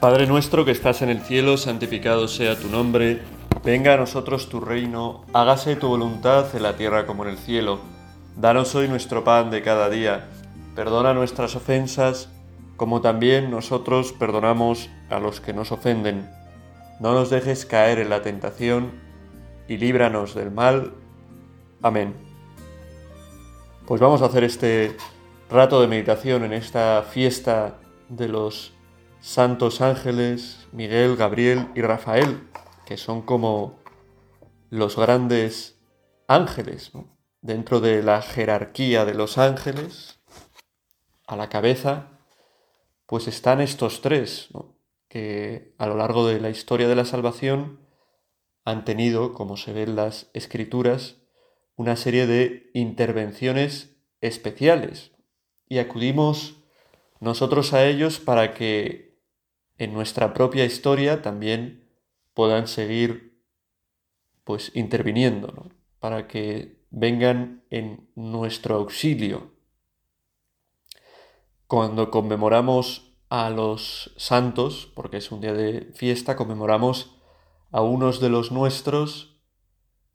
Padre nuestro que estás en el cielo, santificado sea tu nombre, venga a nosotros tu reino, hágase tu voluntad en la tierra como en el cielo. Danos hoy nuestro pan de cada día, perdona nuestras ofensas, como también nosotros perdonamos a los que nos ofenden. No nos dejes caer en la tentación, y líbranos del mal. Amén. Pues vamos a hacer este rato de meditación en esta fiesta de los santos ángeles Miguel, Gabriel y Rafael, que son como los grandes ángeles, dentro de la jerarquía de los ángeles, a la cabeza, pues están estos tres, que a lo largo de la historia de la salvación han tenido, como se ve en las escrituras, una serie de intervenciones especiales. Y acudimos nosotros a ellos para que en nuestra propia historia también puedan seguir pues interviniendo, para que vengan en nuestro auxilio. Cuando conmemoramos a los santos, porque es un día de fiesta, conmemoramos a unos de los nuestros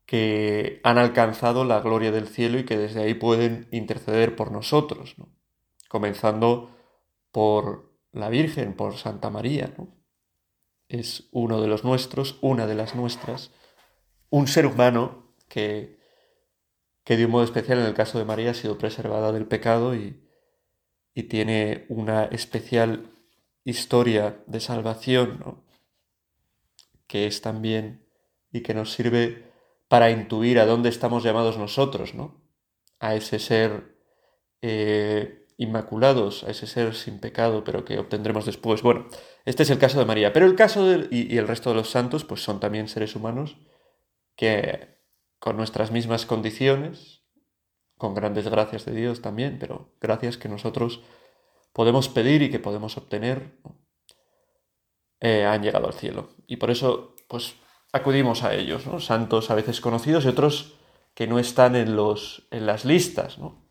que han alcanzado la gloria del cielo y que desde ahí pueden interceder por nosotros, comenzando por la Virgen, por Santa María, ¿no? Es uno de los nuestros, una de las nuestras, un ser humano que, que de un modo especial en el caso de María ha sido preservada del pecado y, y tiene una especial historia de salvación, ¿no? que es también y que nos sirve para intuir a dónde estamos llamados nosotros, ¿no? A ese ser eh, inmaculados, a ese ser sin pecado, pero que obtendremos después. Bueno, este es el caso de María, pero el caso de, y, el resto de los santos, pues son también seres humanos que con nuestras mismas condiciones, con grandes gracias de Dios también, pero gracias que nosotros podemos pedir y que podemos obtener, eh, han llegado al cielo. Y por eso, pues, acudimos a ellos, ¿no? Santos a veces conocidos y otros que no están en, los, en las listas, ¿no?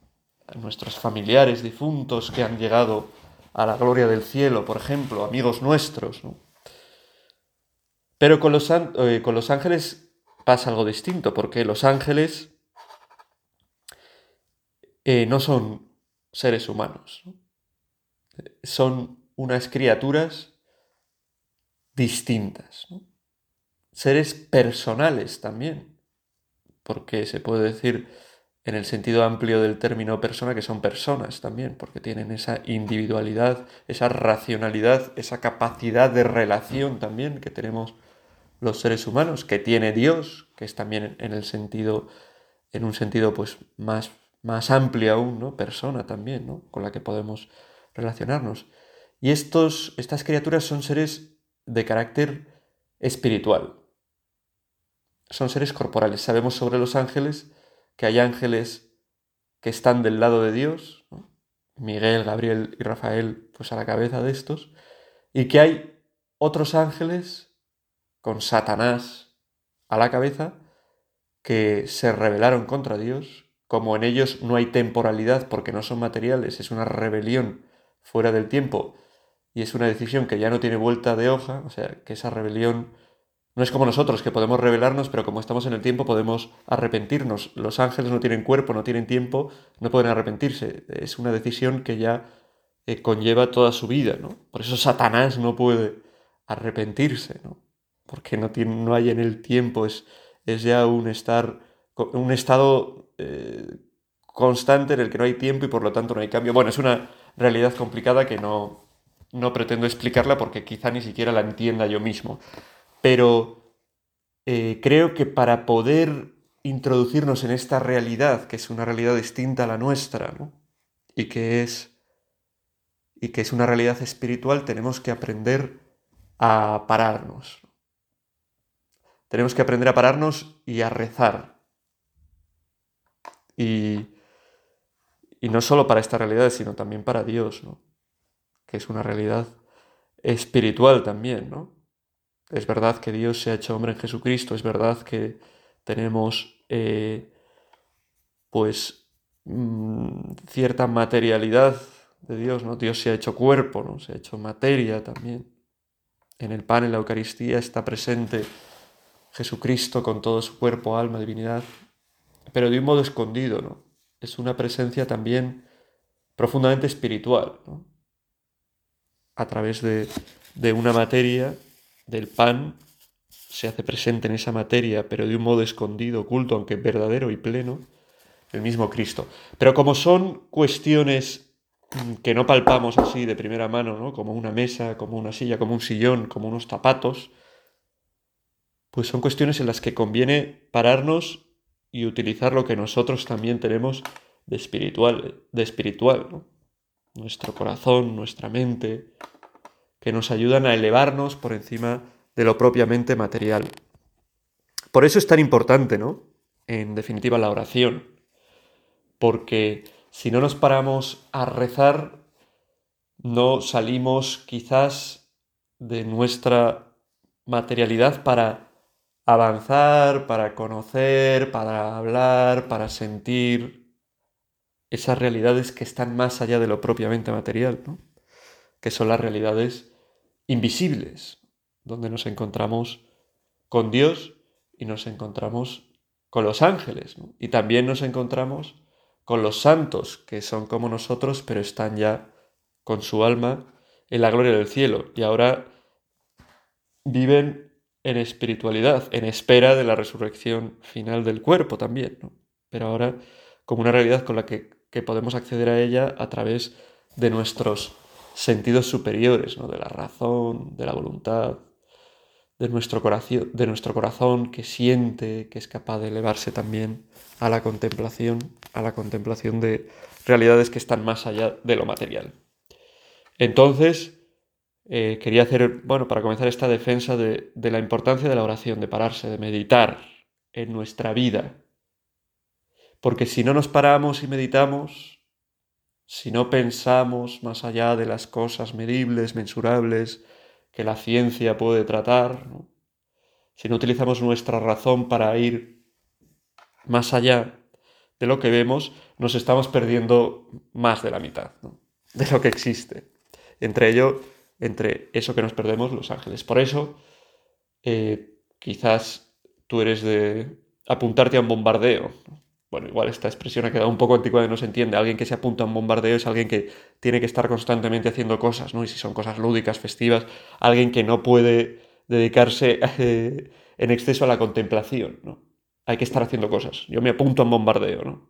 Nuestros familiares difuntos que han llegado a la gloria del cielo, por ejemplo, amigos nuestros. Pero con los, eh, con los ángeles pasa algo distinto, porque los ángeles eh, no son seres humanos, son unas criaturas distintas, seres personales también, porque se puede decir en el sentido amplio del término persona, que son personas también, porque tienen esa individualidad, esa racionalidad, esa capacidad de relación también que tenemos los seres humanos, que tiene Dios, que es también en el sentido, en un sentido pues más, más amplio aún, ¿no? Persona también, ¿no? Con la que podemos relacionarnos. Y estos, estas criaturas son seres de carácter espiritual. Son seres corporales. Sabemos sobre los ángeles que hay ángeles que están del lado de Dios, Miguel, Gabriel y Rafael, pues a la cabeza de estos, y que hay otros ángeles con Satanás a la cabeza que se rebelaron contra Dios, como en ellos no hay temporalidad porque no son materiales, es una rebelión fuera del tiempo y es una decisión que ya no tiene vuelta de hoja, o sea, que esa rebelión no es como nosotros, que podemos revelarnos, pero como estamos en el tiempo podemos arrepentirnos. Los ángeles no tienen cuerpo, no tienen tiempo, no pueden arrepentirse. Es una decisión que ya eh, conlleva toda su vida, ¿no? Por eso Satanás no puede arrepentirse, ¿no? Porque no, tiene, no hay en el tiempo, es, es ya un, estar, un estado eh, constante en el que no hay tiempo y por lo tanto no hay cambio. Bueno, es una realidad complicada que no, no pretendo explicarla porque quizá ni siquiera la entienda yo mismo pero eh, creo que para poder introducirnos en esta realidad, que es una realidad distinta a la nuestra, y, que es, y que es una realidad espiritual, tenemos que aprender a pararnos. Tenemos que aprender a pararnos y a rezar. Y, y no solo para esta realidad, sino también para Dios, ¿no? que es una realidad espiritual también, ¿no? Es verdad que Dios se ha hecho hombre en Jesucristo, es verdad que tenemos eh, pues mm, cierta materialidad de Dios, ¿no? Dios se ha hecho cuerpo, ¿no? Se ha hecho materia también. En el pan, en la Eucaristía, está presente Jesucristo con todo su cuerpo, alma, divinidad, pero de un modo escondido, ¿no? Es una presencia también profundamente espiritual, ¿no? A través de, de una materia, del pan, se hace presente en esa materia, pero de un modo escondido, oculto, aunque verdadero y pleno, el mismo Cristo. Pero como son cuestiones mm, que no palpamos así de primera mano, ¿no? como una mesa, como una silla, como un sillón, como unos zapatos, pues son cuestiones en las que conviene pararnos y utilizar lo que nosotros también tenemos de espiritual, de espiritual, ¿no? nuestro corazón, nuestra mente, que nos ayudan a elevarnos por encima de lo propiamente material. Por eso es tan importante, ¿no? En definitiva, la oración porque si no nos paramos a rezar, no salimos quizás de nuestra materialidad para avanzar, para conocer, para hablar, para sentir esas realidades que están más allá de lo propiamente material, ¿no? que son las realidades invisibles, donde nos encontramos con Dios y nos encontramos con los ángeles, y también nos encontramos con los santos, que son como nosotros, pero están ya con su alma en la gloria del cielo. Y ahora viven en espiritualidad, en espera de la resurrección final del cuerpo también. Pero ahora como una realidad con la que, que podemos acceder a ella a través de nuestros sentidos superiores, ¿no? De la razón, de la voluntad, de nuestro, corazón, de nuestro corazón que siente, que es capaz de elevarse también a la contemplación, a la contemplación de realidades que están más allá de lo material. Entonces, eh, quería hacer, bueno, para comenzar esta defensa de, de la importancia de la oración, de pararse, de meditar en nuestra vida. Porque si no nos paramos y meditamos, si no pensamos más allá de las cosas medibles, mensurables, que la ciencia puede tratar, si no utilizamos nuestra razón para ir más allá de lo que vemos, nos estamos perdiendo más de la mitad de lo que existe. Entre ello, entre eso que nos perdemos, los ángeles. Por eso, eh, quizás tú eres de apuntarte a un bombardeo. Bueno, igual esta expresión ha quedado un poco antigua y no se entiende. Alguien que se apunta a un bombardeo es alguien que tiene que estar constantemente haciendo cosas, ¿no? Y si son cosas lúdicas, festivas, alguien que no puede dedicarse eh, en exceso a la contemplación, ¿no? Hay que estar haciendo cosas. Yo me apunto a un bombardeo, ¿no?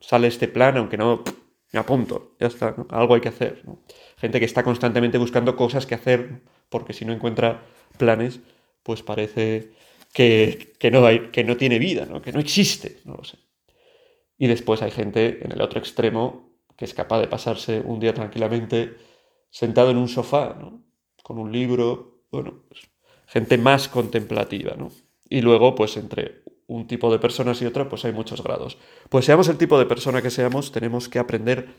Sale este plan, aunque no, me apunto, ya está, algo hay que hacer. ¿no? Gente que está constantemente buscando cosas que hacer, porque si no encuentra planes, pues parece que, no, que no tiene vida, ¿no? que no existe, no lo sé. Y después hay gente en el otro extremo que es capaz de pasarse un día tranquilamente sentado en un sofá, ¿no? Con un libro, bueno, pues, gente más contemplativa, ¿no? Y luego, pues entre un tipo de personas y otra, pues hay muchos grados. Pues seamos el tipo de persona que seamos, tenemos que aprender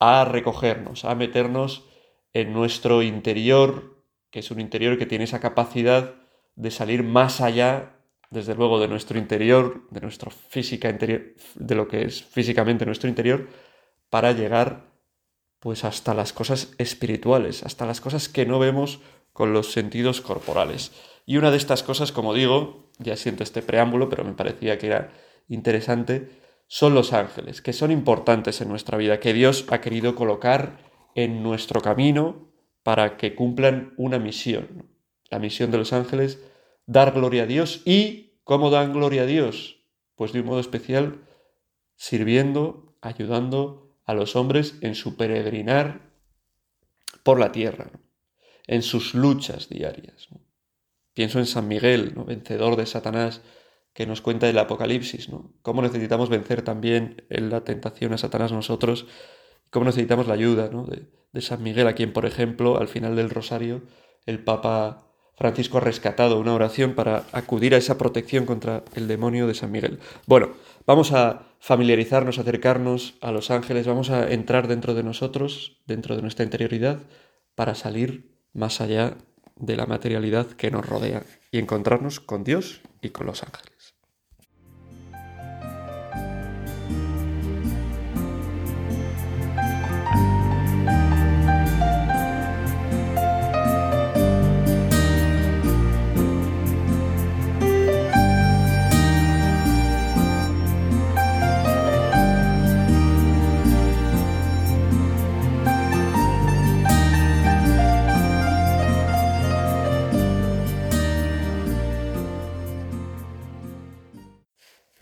a recogernos, a meternos en nuestro interior, que es un interior que tiene esa capacidad de salir más allá desde luego de nuestro interior, de nuestra física interior, de lo que es físicamente nuestro interior, para llegar pues hasta las cosas espirituales, hasta las cosas que no vemos con los sentidos corporales. Y una de estas cosas, como digo, ya siento este preámbulo, pero me parecía que era interesante, son los ángeles, que son importantes en nuestra vida, que Dios ha querido colocar en nuestro camino para que cumplan una misión. La misión de los ángeles dar gloria a Dios y ¿cómo dan gloria a Dios? Pues de un modo especial sirviendo, ayudando a los hombres en su peregrinar por la tierra, en sus luchas diarias. Pienso en San Miguel, ¿no? vencedor de Satanás, que nos cuenta el Apocalipsis, ¿no? Cómo necesitamos vencer también en la tentación a Satanás nosotros, cómo necesitamos la ayuda de, de San Miguel, a quien, por ejemplo, al final del rosario, el Papa Francisco ha rescatado una oración para acudir a esa protección contra el demonio de San Miguel. Bueno, vamos a familiarizarnos, acercarnos a los ángeles, vamos a entrar dentro de nosotros, dentro de nuestra interioridad, para salir más allá de la materialidad que nos rodea y encontrarnos con Dios y con los ángeles.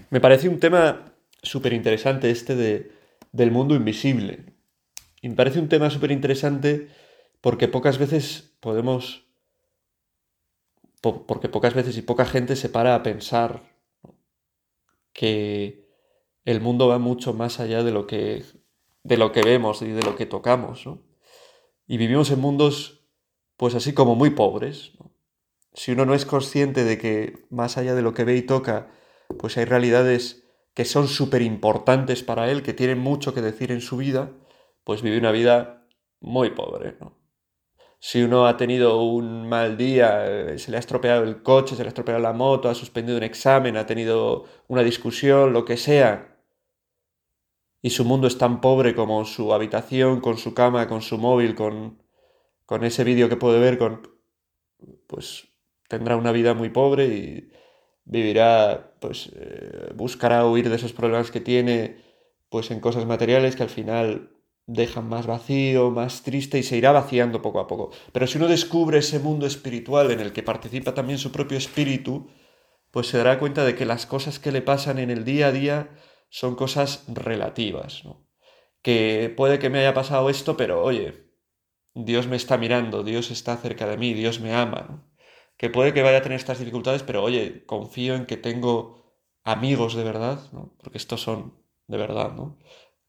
Me parece un tema súper interesante este de, del mundo invisible. Y me parece un tema súper interesante porque pocas veces podemos, porque pocas veces y poca gente se para a pensar que el mundo va mucho más allá de lo que, de lo que vemos y de lo que tocamos. Y vivimos en mundos, pues así como muy pobres. Si uno no es consciente de que más allá de lo que ve y toca, pues hay realidades que son súper importantes para él, que tienen mucho que decir en su vida, pues vive una vida muy pobre, ¿no? Si uno ha tenido un mal día, eh, se le ha estropeado el coche, se le ha estropeado la moto, ha suspendido un examen, ha tenido una discusión, lo que sea, y su mundo es tan pobre como su habitación, con su cama, con su móvil, con, con ese vídeo que puede ver, con, pues tendrá una vida muy pobre y vivirá, pues eh, buscará huir de esos problemas que tiene, pues en cosas materiales que al final dejan más vacío, más triste y se irá vaciando poco a poco. Pero si uno descubre ese mundo espiritual en el que participa también su propio espíritu, pues se dará cuenta de que las cosas que le pasan en el día a día son cosas relativas. Que puede que me haya pasado esto, pero oye, Dios me está mirando, Dios está cerca de mí, Dios me ama, ¿no? Que puede que vaya a tener estas dificultades, pero oye, confío en que tengo amigos de verdad, ¿no? Porque estos son de verdad, ¿no?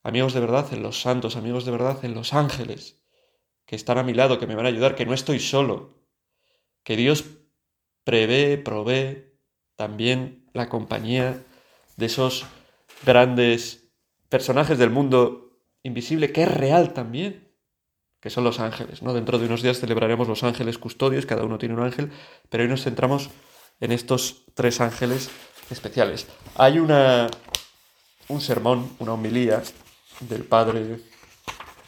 Amigos de verdad en los santos, amigos de verdad en los ángeles, que están a mi lado, que me van a ayudar, que no estoy solo, que Dios prevé, provee también la compañía de esos grandes personajes del mundo invisible, que es real también, que son los ángeles. ¿no? Dentro de unos días celebraremos los ángeles custodios, cada uno tiene un ángel, pero hoy nos centramos en estos tres ángeles especiales. Hay una, un sermón, una homilía del padre,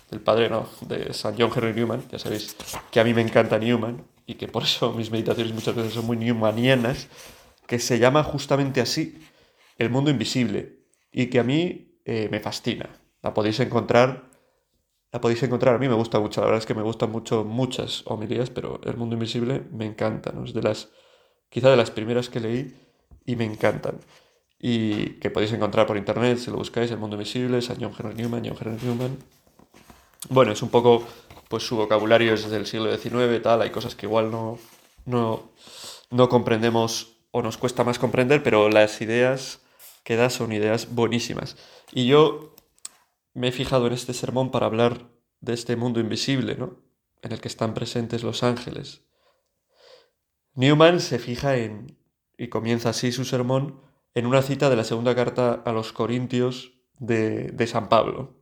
del padre no, de San John Henry Newman, ya sabéis que a mí me encanta Newman y que por eso mis meditaciones muchas veces son muy newmanianas, que se llama justamente así, el mundo invisible y que a mí eh, me fascina. La podéis encontrar, la podéis encontrar, a mí me gusta mucho, la verdad es que me gustan mucho muchas homilías, pero El Mundo Invisible me encanta, es de las, quizá de las primeras que leí y me encantan. Y que podéis encontrar por internet, si lo buscáis, El Mundo Invisible, San John Henry Newman, John Henry Newman. Bueno, es un poco, pues su vocabulario es del siglo XIX, tal, hay cosas que igual no, no, no comprendemos o nos cuesta más comprender, pero las ideas que da son ideas buenísimas. Y yo me he fijado en este sermón para hablar de este mundo invisible, ¿no? En el que están presentes los ángeles. Newman se fija en, y comienza así su sermón, en una cita de la segunda carta a los Corintios de, de San Pablo,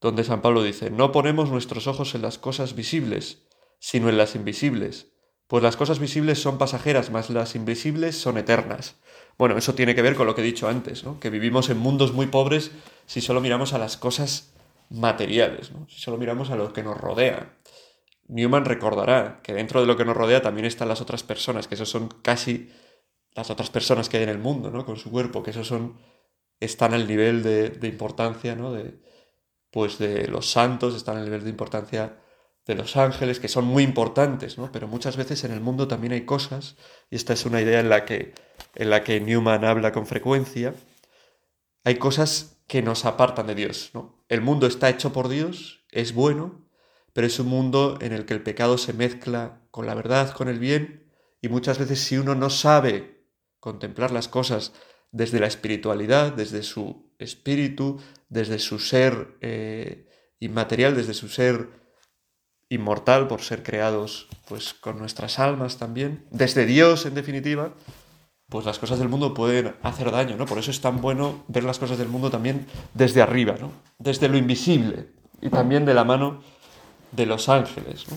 donde San Pablo dice, no ponemos nuestros ojos en las cosas visibles, sino en las invisibles, pues las cosas visibles son pasajeras, mas las invisibles son eternas. Bueno, eso tiene que ver con lo que he dicho antes, ¿no? que vivimos en mundos muy pobres si solo miramos a las cosas materiales, ¿no? si solo miramos a lo que nos rodea. Newman recordará que dentro de lo que nos rodea también están las otras personas, que esos son casi las otras personas que hay en el mundo, ¿no? Con su cuerpo, que esos son, están al nivel de, de importancia, ¿no? De, pues de los santos, están al nivel de importancia de los ángeles, que son muy importantes, ¿no? Pero muchas veces en el mundo también hay cosas, y esta es una idea en la que, en la que Newman habla con frecuencia, hay cosas que nos apartan de Dios, ¿no? El mundo está hecho por Dios, es bueno, pero es un mundo en el que el pecado se mezcla con la verdad, con el bien, y muchas veces si uno no sabe contemplar las cosas desde la espiritualidad, desde su espíritu, desde su ser eh, inmaterial, desde su ser inmortal por ser creados pues con nuestras almas también, desde Dios en definitiva, pues las cosas del mundo pueden hacer daño, ¿no? Por eso es tan bueno ver las cosas del mundo también desde arriba, ¿no? Desde lo invisible y también de la mano de los ángeles, ¿no?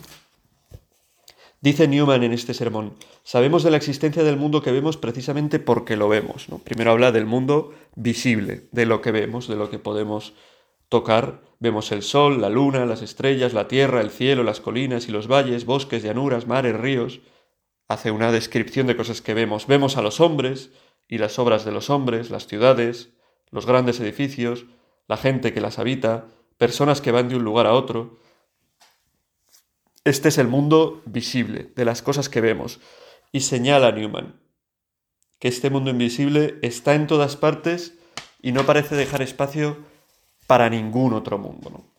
Dice Newman en este sermón, sabemos de la existencia del mundo que vemos precisamente porque lo vemos, ¿no? Primero habla del mundo visible, de lo que vemos, de lo que podemos tocar, vemos el sol, la luna, las estrellas, la tierra, el cielo, las colinas y los valles, bosques, llanuras, mares, ríos. Hace una descripción de cosas que vemos. Vemos a los hombres y las obras de los hombres, las ciudades, los grandes edificios, la gente que las habita, personas que van de un lugar a otro. Este es el mundo visible, de las cosas que vemos. Y señala Newman, que este mundo invisible está en todas partes y no parece dejar espacio para ningún otro mundo. ¿no?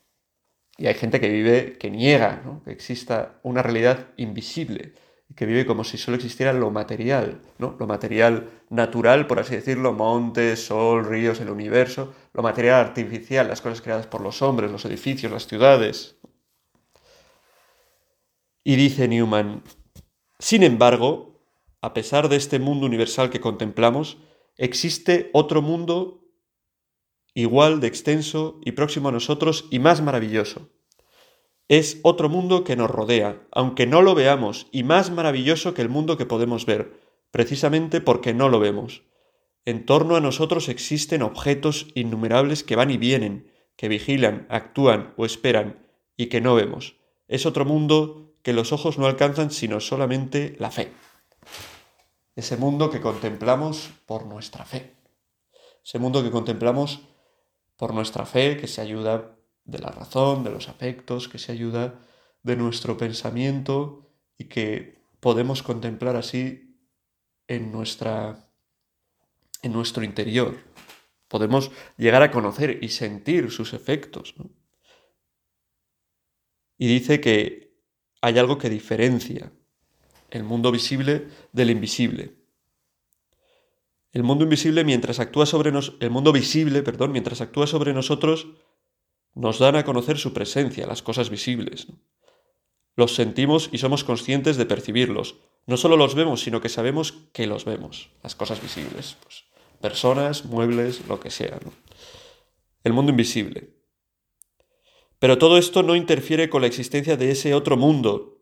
Y hay gente que vive, que niega que exista una realidad invisible, que vive como si solo existiera lo material, ¿no? lo material natural, por así decirlo, montes, sol, ríos, el universo, lo material artificial, las cosas creadas por los hombres, los edificios, las ciudades. Y dice Newman, sin embargo, a pesar de este mundo universal que contemplamos, existe otro mundo igual de extenso y próximo a nosotros y más maravilloso. Es otro mundo que nos rodea, aunque no lo veamos, y más maravilloso que el mundo que podemos ver, precisamente porque no lo vemos. En torno a nosotros existen objetos innumerables que van y vienen, que vigilan, actúan o esperan, y que no vemos. Es otro mundo que los ojos no alcanzan sino solamente la fe. Ese mundo que contemplamos por nuestra fe. Ese mundo que contemplamos por nuestra fe, que se ayuda de la razón, de los afectos, que se ayuda de nuestro pensamiento y que podemos contemplar así en, nuestra, en nuestro interior. Podemos llegar a conocer y sentir sus efectos. Y dice que hay algo que diferencia el mundo visible del invisible. El mundo invisible mientras actúa sobre nos, el mundo visible, perdón, mientras actúa sobre nosotros, nos dan a conocer su presencia, las cosas visibles. Los sentimos y somos conscientes de percibirlos. No solo los vemos, sino que sabemos que los vemos, las cosas visibles. Pues, personas, muebles, lo que sea. El mundo invisible. Pero todo esto no interfiere con la existencia de ese otro mundo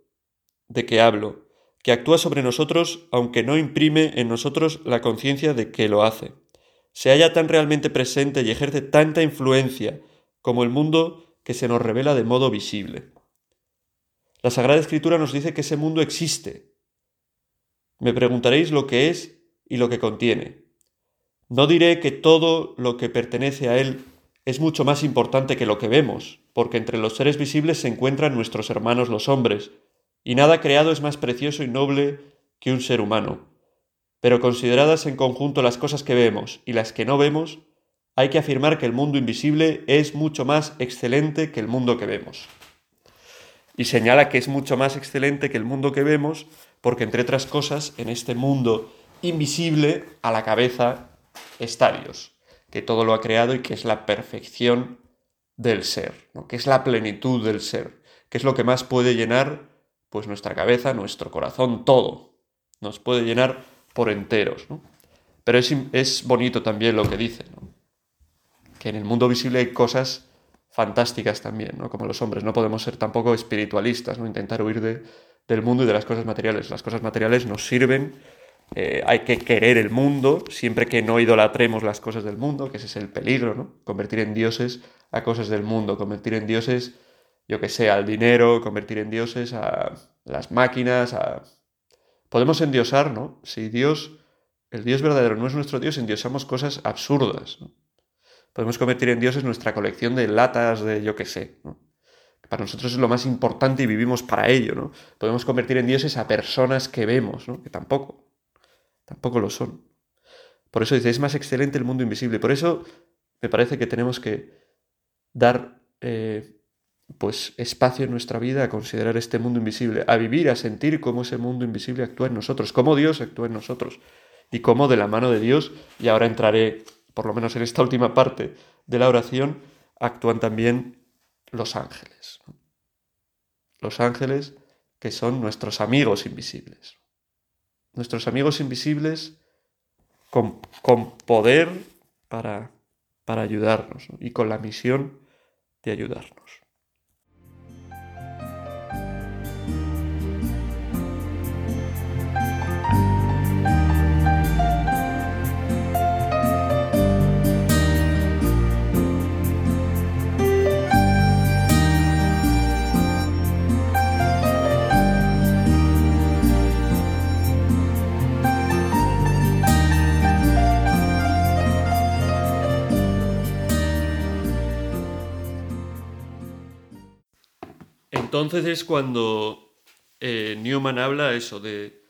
de que hablo, que actúa sobre nosotros aunque no imprime en nosotros la conciencia de que lo hace. Se halla tan realmente presente y ejerce tanta influencia como el mundo que se nos revela de modo visible. La Sagrada Escritura nos dice que ese mundo existe. Me preguntaréis lo que es y lo que contiene. No diré que todo lo que pertenece a él es mucho más importante que lo que vemos, porque entre los seres visibles se encuentran nuestros hermanos los hombres, y nada creado es más precioso y noble que un ser humano. Pero consideradas en conjunto las cosas que vemos y las que no vemos, hay que afirmar que el mundo invisible es mucho más excelente que el mundo que vemos. Y señala que es mucho más excelente que el mundo que vemos porque, entre otras cosas, en este mundo invisible a la cabeza está Dios, que todo lo ha creado y que es la perfección del ser, que es la plenitud del ser, que es lo que más puede llenar pues nuestra cabeza, nuestro corazón, todo. Nos puede llenar por enteros. ¿no? Pero es, es, bonito también lo que dice, ¿no? que en el mundo visible hay cosas fantásticas también, ¿no? como los hombres. No podemos ser tampoco espiritualistas, ¿no? intentar huir de, del mundo y de las cosas materiales. Las cosas materiales nos sirven, eh, hay que querer el mundo, siempre que no idolatremos las cosas del mundo, que ese es el peligro, ¿no? convertir en dioses a cosas del mundo, convertir en dioses yo que sé, al dinero, convertir en dioses a las máquinas, a... Podemos endiosar, ¿no? Si Dios, el Dios verdadero no es nuestro Dios, endiosamos cosas absurdas. ¿no? Podemos convertir en dioses nuestra colección de latas de yo que sé. ¿no? Para nosotros es lo más importante y vivimos para ello, ¿no? Podemos convertir en dioses a personas que vemos, ¿no? Que tampoco, tampoco lo son. Por eso dice, es más excelente el mundo invisible. Por eso me parece que tenemos que dar eh, pues espacio en nuestra vida a considerar este mundo invisible, a vivir, a sentir cómo ese mundo invisible actúa en nosotros, cómo Dios actúa en nosotros y cómo de la mano de Dios, y ahora entraré por lo menos en esta última parte de la oración, actúan también los ángeles. Los ángeles que son nuestros amigos invisibles. Nuestros amigos invisibles con, con poder para, para ayudarnos y con la misión de ayudarnos. Entonces es cuando eh, Newman habla eso de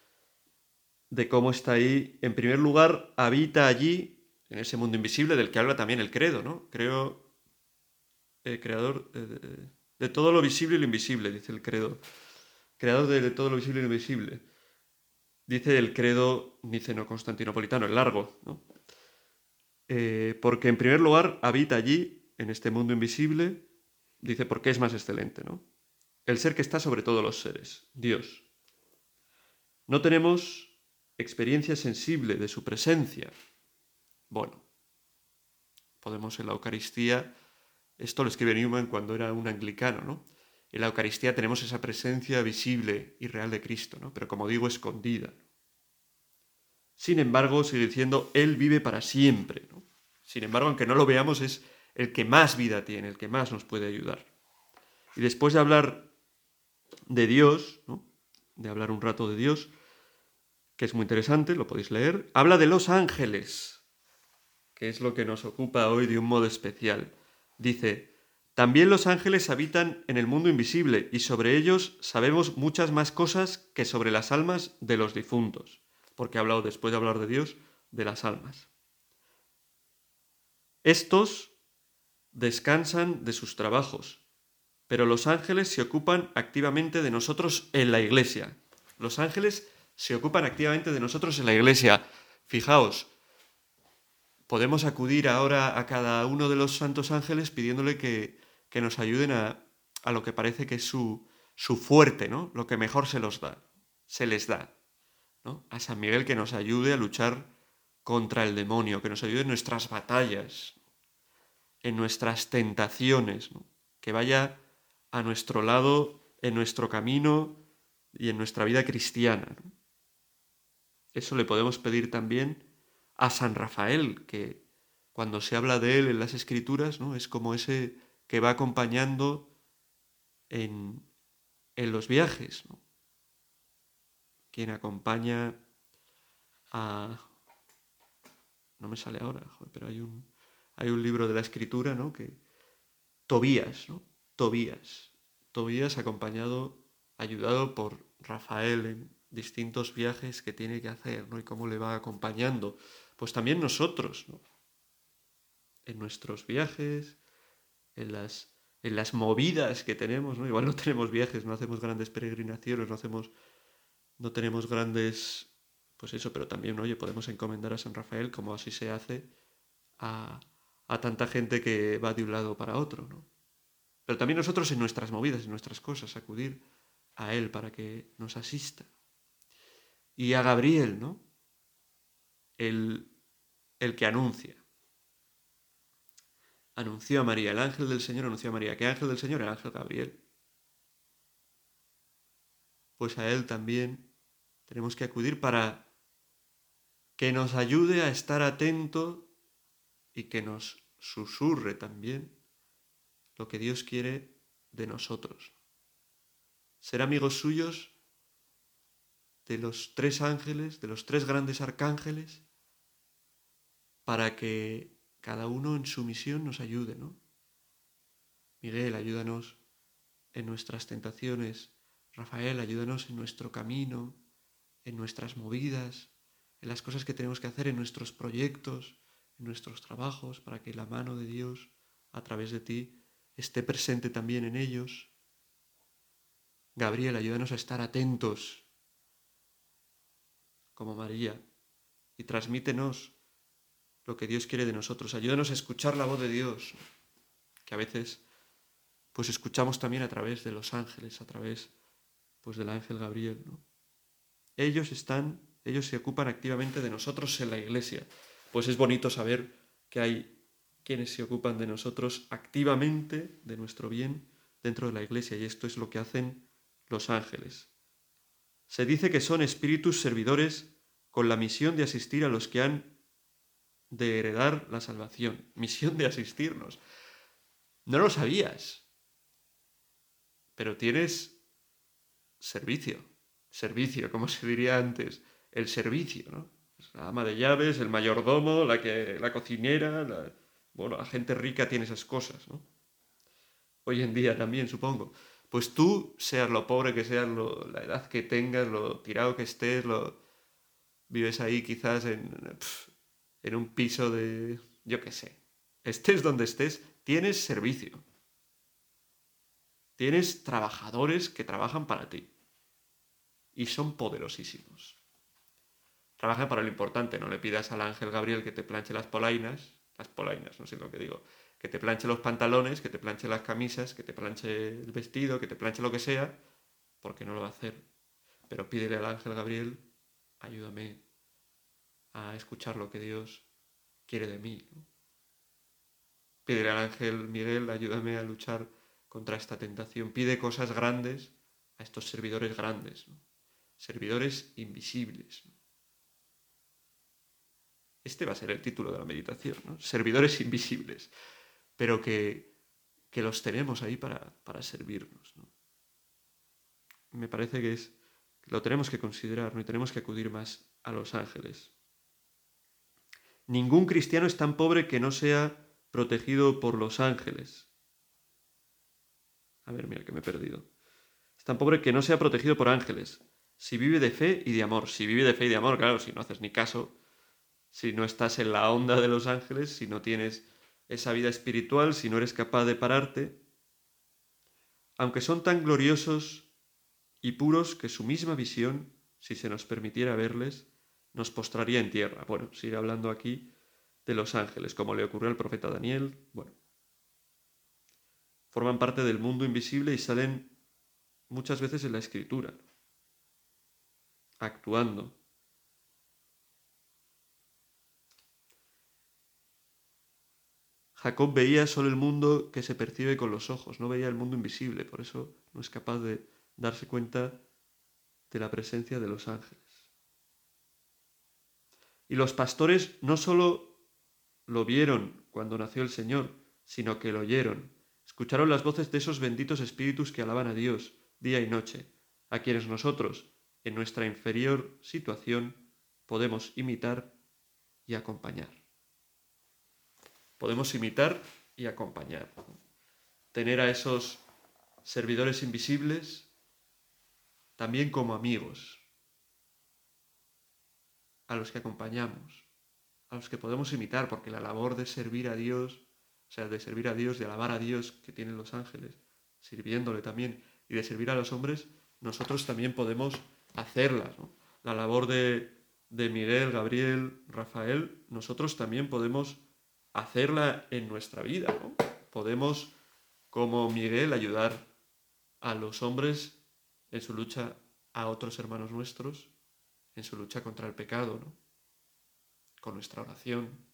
cómo está ahí. En primer lugar, habita allí, en ese mundo invisible del que habla también el credo, ¿no? Creo, el creador eh, de todo lo visible y lo invisible, dice el credo. Creador de, todo lo visible y lo invisible. Dice el credo niceno-constantinopolitano, el largo, ¿no? Eh, porque en primer lugar habita allí, en este mundo invisible, dice porque es más excelente, ¿no? El ser que está sobre todos los seres, Dios. No tenemos experiencia sensible de su presencia. Bueno, podemos en la Eucaristía, esto lo escribe Newman cuando era un anglicano, ¿no? En la Eucaristía tenemos esa presencia visible y real de Cristo, ¿no? Pero como digo, escondida. Sin embargo, sigue diciendo, Él vive para siempre, ¿no? Sin embargo, aunque no lo veamos, es el que más vida tiene, el que más nos puede ayudar. Y después de hablar de Dios, de hablar un rato de Dios, que es muy interesante, lo podéis leer, habla de los ángeles, que es lo que nos ocupa hoy de un modo especial. Dice, también los ángeles habitan en el mundo invisible y sobre ellos sabemos muchas más cosas que sobre las almas de los difuntos, porque ha hablado después de hablar de Dios de las almas. Estos descansan de sus trabajos, pero los ángeles se ocupan activamente de nosotros en la iglesia. Los ángeles se ocupan activamente de nosotros en la iglesia. Fijaos, podemos acudir ahora a cada uno de los santos ángeles pidiéndole que, que nos ayuden a, a, lo que parece que es su, su fuerte, ¿no? Lo que mejor se los da, se les da. ¿no? A San Miguel que nos ayude a luchar contra el demonio, que nos ayude en nuestras batallas, en nuestras tentaciones, que vaya a nuestro lado, en nuestro camino y en nuestra vida cristiana. Eso le podemos pedir también a San Rafael, que cuando se habla de él en las escrituras, ¿no? es como ese que va acompañando en, en los viajes, quien acompaña a... No me sale ahora, pero hay un, hay un libro de la escritura, ¿no? Que Tobías, ¿no? Tobías. Tobías acompañado, ayudado por Rafael en, distintos viajes que tiene que hacer, ¿no? Y cómo le va acompañando. Pues también nosotros, ¿no? En nuestros viajes, en las, en las movidas que tenemos, ¿no? Igual no tenemos viajes, no hacemos grandes peregrinaciones, no hacemos, no tenemos grandes, pues eso, pero también, oye, podemos encomendar a San Rafael como así se hace a, a tanta gente que va de un lado para otro, ¿no? Pero también nosotros en nuestras movidas, en nuestras cosas, acudir a Él para que nos asista y a Gabriel, ¿no? El, el que anuncia. Anunció a María, el ángel del Señor anunció a María. ¿Qué ángel del Señor? El ángel Gabriel. Pues a él también tenemos que acudir para que nos ayude a estar atento y que nos susurre también lo que Dios quiere de nosotros. Ser amigos suyos de los tres ángeles, de los tres grandes arcángeles, para que cada uno en su misión nos ayude, ¿no? Miguel, ayúdanos en nuestras tentaciones. Rafael, ayúdanos en nuestro camino, en nuestras movidas, en las cosas que tenemos que hacer, en nuestros proyectos, en nuestros trabajos, para que la mano de Dios, a través de ti, esté presente también en ellos. Gabriel, ayúdanos a estar atentos como María y transmítenos lo que Dios quiere de nosotros. Ayúdanos a escuchar la voz de Dios, que a veces pues escuchamos también a través de los ángeles, a través pues del ángel Gabriel. Ellos están, ellos se ocupan activamente de nosotros en la iglesia. Pues es bonito saber que hay quienes se ocupan de nosotros activamente, de nuestro bien, dentro de la iglesia, y esto es lo que hacen los ángeles. Se dice que son espíritus servidores con la misión de asistir a los que han de heredar la salvación. Misión de asistirnos. No lo sabías. Pero tienes servicio. Servicio, como se diría antes. El servicio, ¿no? La ama de llaves, el mayordomo, la, que, la cocinera. La... Bueno, la gente rica tiene esas cosas, ¿no? Hoy en día también, supongo pues tú, seas lo pobre que seas, la edad que tengas, lo tirado que estés, lo, vives ahí quizás en, en un piso de, yo qué sé, estés donde estés, tienes servicio. Tienes trabajadores que trabajan para ti. Y son poderosísimos. Trabaja para lo importante, no le pidas al ángel Gabriel que te planche las polainas, las polainas, no sé lo que digo, que te planche los pantalones, que te planche las camisas, que te planche el vestido, que te planche lo que sea, porque no lo va a hacer. Pero pídele al ángel Gabriel, ayúdame a escuchar lo que Dios quiere de mí. Pídele al ángel Miguel, ayúdame a luchar contra esta tentación. Pide cosas grandes a estos servidores grandes, servidores invisibles. Este va a ser el título de la meditación, servidores invisibles, pero que, los tenemos ahí para, servirnos. Me parece que, es, lo tenemos que considerar ¿no? y tenemos que acudir más a los ángeles. Ningún cristiano es tan pobre que no sea protegido por los ángeles. A ver, mira que me he perdido. Es tan pobre que no sea protegido por ángeles. Si vive de fe y de amor. Si vive de fe y de amor, claro, si no haces ni caso, si no estás en la onda de los ángeles, si no tienes esa vida espiritual, si no eres capaz de pararte, aunque son tan gloriosos y puros que su misma visión, si se nos permitiera verles, nos postraría en tierra. Bueno, sigue hablando aquí de los ángeles, como le ocurrió al profeta Daniel. Bueno, forman parte del mundo invisible y salen muchas veces en la escritura, actuando. Jacob veía solo el mundo que se percibe con los ojos, no veía el mundo invisible, por eso no es capaz de darse cuenta de la presencia de los ángeles. Y los pastores no solo lo vieron cuando nació el Señor, sino que lo oyeron. Escucharon las voces de esos benditos espíritus que alaban a Dios día y noche, a quienes nosotros, en nuestra inferior situación, podemos imitar y acompañar. Podemos imitar y acompañar. Tener a esos servidores invisibles también como amigos, a los que acompañamos, a los que podemos imitar, porque la labor de servir a Dios, o sea, de servir a Dios, de alabar a Dios que tienen los ángeles, sirviéndole también, y de servir a los hombres, nosotros también podemos hacerla. La labor de, de Miguel, Gabriel, Rafael, nosotros también podemos hacerla en nuestra vida. Podemos, como Miguel, ayudar a los hombres en su lucha a otros hermanos nuestros en su lucha contra el pecado, ¿no? con nuestra oración,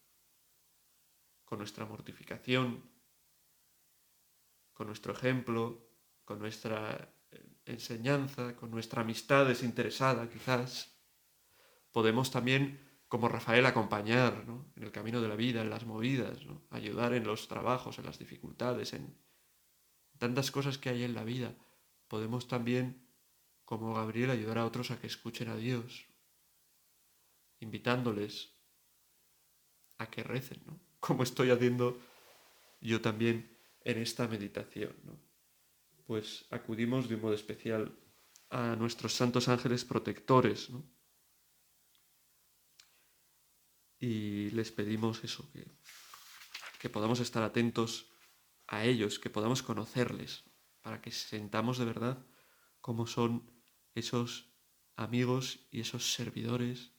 con nuestra mortificación, con nuestro ejemplo, con nuestra eh, enseñanza, con nuestra amistad desinteresada quizás. Podemos también, como Rafael, acompañar en el camino de la vida, en las movidas, ayudar en los trabajos, en las dificultades, en tantas cosas que hay en la vida. Podemos también, como Gabriel, ayudar a otros a que escuchen a Dios, invitándoles a que recen, ¿no? Como estoy haciendo yo también en esta meditación. Pues acudimos de un modo especial a nuestros santos ángeles protectores, ¿no? Y les pedimos eso, que, que podamos estar atentos a ellos, que podamos conocerles, para que sentamos de verdad cómo son esos amigos y esos servidores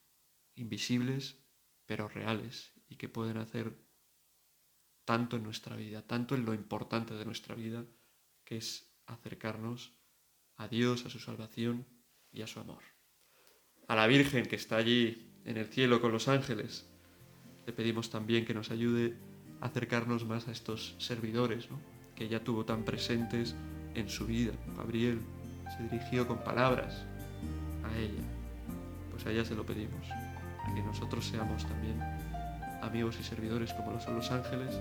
invisibles, pero reales, y que pueden hacer tanto en nuestra vida, tanto en lo importante de nuestra vida, que es acercarnos a Dios, a su salvación y a su amor. A la Virgen que está allí en el cielo con los ángeles, le pedimos también que nos ayude a acercarnos más a estos servidores, que ella tuvo tan presentes en su vida. Gabriel se dirigió con palabras a ella, pues a ella se lo pedimos que nosotros seamos también amigos y servidores como lo son los ángeles,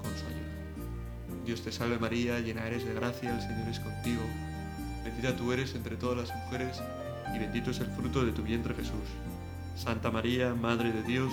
con su ayuda. Dios te salve María, llena eres de gracia, el Señor es contigo. Bendita tú eres entre todas las mujeres y bendito es el fruto de tu vientre Jesús. Santa María, Madre de Dios,